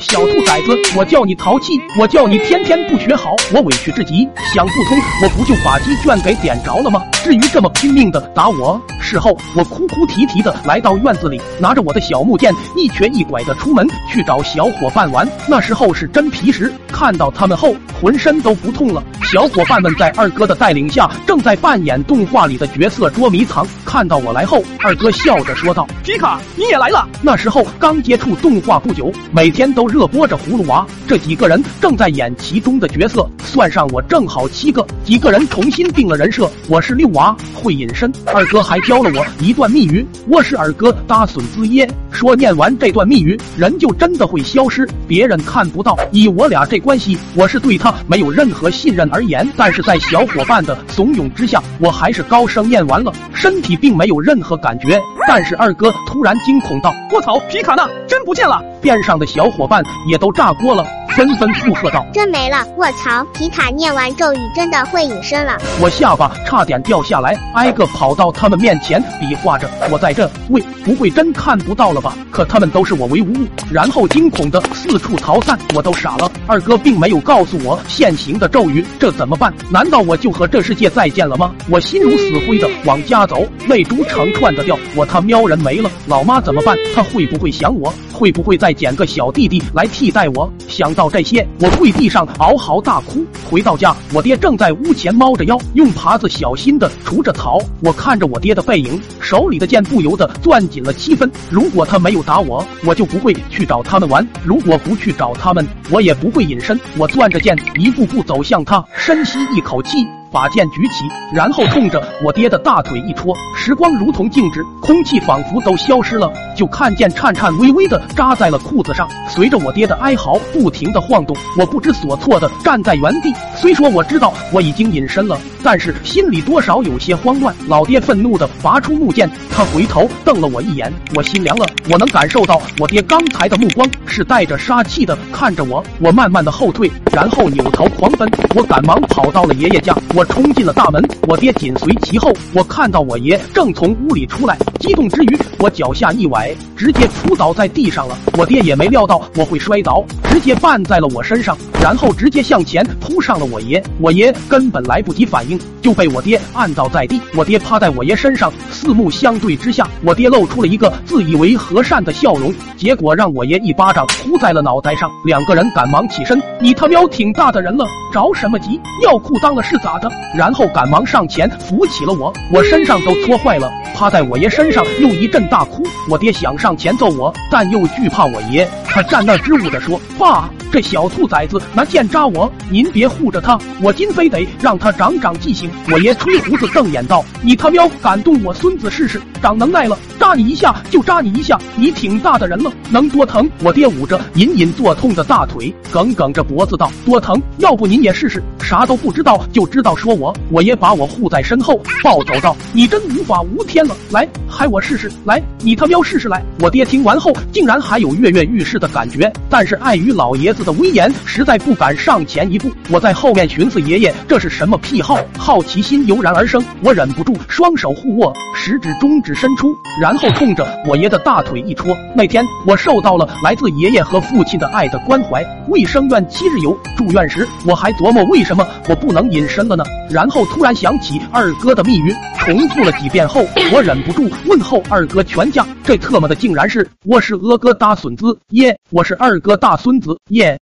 小兔崽子，我叫你淘气，我叫你天天不学好，我委屈至极，想不通，我不就把鸡圈给点着了吗？至于这么拼命的打我，事后我哭哭啼啼的来到院子里，拿着我的小木剑，一瘸一拐的出门去找小伙伴玩。那时候是真皮实，看到他们后，浑身都不痛了。小伙伴们在二哥的带领下，正在扮演动画里的角色捉迷藏。看到我来后，二哥笑着说道：“皮卡，你也来了。”那时候刚接触动画不久，每天都热播着《葫芦娃》，这几个人正在演其中的角色，算上我正好七个。几个人重新定了人设，我是六娃，会隐身。二哥还教了我一段密语，我是二哥大孙子耶。说念完这段密语，人就真的会消失，别人看不到。以我俩这关系，我是对他没有任何信任而言。但是在小伙伴的怂恿之下，我还是高声念完了，身体并没有任何感觉。但是二哥突然惊恐道：“我操，皮卡呢？真不见了！”边上的小伙伴也都炸锅了。纷纷附和道：“真没了！卧槽，皮卡念完咒语真的会隐身了！”我下巴差点掉下来，挨个跑到他们面前比划着：“我在这，喂，不会真看不到了吧？”可他们都视我为无物，然后惊恐的四处逃散。我都傻了，二哥并没有告诉我现行的咒语，这怎么办？难道我就和这世界再见了吗？我心如死灰的往家走，泪珠成串的掉。我他喵人没了，老妈怎么办？她会不会想我？会不会再捡个小弟弟来替代我？想到到这些，我跪地上嗷嚎大哭。回到家，我爹正在屋前猫着腰，用耙子小心的除着草。我看着我爹的背影，手里的剑不由得攥紧了七分。如果他没有打我，我就不会去找他们玩；如果不去找他们，我也不会隐身。我攥着剑，一步步走向他，深吸一口气。把剑举起，然后冲着我爹的大腿一戳，时光如同静止，空气仿佛都消失了，就看见颤颤巍巍的扎在了裤子上，随着我爹的哀嚎不停的晃动，我不知所措的站在原地。虽说我知道我已经隐身了，但是心里多少有些慌乱。老爹愤怒的拔出木剑，他回头瞪了我一眼，我心凉了。我能感受到我爹刚才的目光是带着杀气的看着我，我慢慢的后退，然后扭头狂奔。我赶忙跑到了爷爷家。我我冲进了大门，我爹紧随其后。我看到我爷正从屋里出来，激动之余，我脚下一崴，直接扑倒在地上了。我爹也没料到我会摔倒，直接绊在了我身上，然后直接向前扑上了我爷。我爷根本来不及反应，就被我爹按倒在地。我爹趴在我爷身上，四目相对之下，我爹露出了一个自以为和善的笑容，结果让我爷一巴掌呼在了脑袋上。两个人赶忙起身，你他喵挺大的人了，着什么急？尿裤裆了是咋的？然后赶忙上前扶起了我，我身上都搓坏了，趴在我爷身上又一阵大哭。我爹想上前揍我，但又惧怕我爷，他站那支吾着说：“爸，这小兔崽子拿剑扎我，您别护着他，我今非得让他长长记性。”我爷吹胡子瞪眼道：“你他喵敢动我孙子试试，长能耐了，扎你一下就扎你一下，你挺大的人了，能多疼？”我爹捂着隐隐作痛的大腿，梗梗着脖子道：“多疼？要不您也试试？啥都不知道就知道。”说我，我爷把我护在身后，暴走道：“你真无法无天了，来，害我试试，来，你他喵试试来！”我爹听完后，竟然还有跃跃欲试的感觉，但是碍于老爷子的威严，实在不敢上前一步。我在后面寻思，爷爷这是什么癖好？好奇心油然而生，我忍不住双手互握，食指、中指伸出，然后冲着我爷的大腿一戳。那天我受到了来自爷爷和父亲的爱的关怀。卫生院七日游住院时，我还琢磨为什么我不能隐身了呢？然后突然想起二哥的密语，重复了几遍后，我忍不住问候二哥全家。这特么的竟然是我是二哥大孙子耶，我是二哥大孙子耶。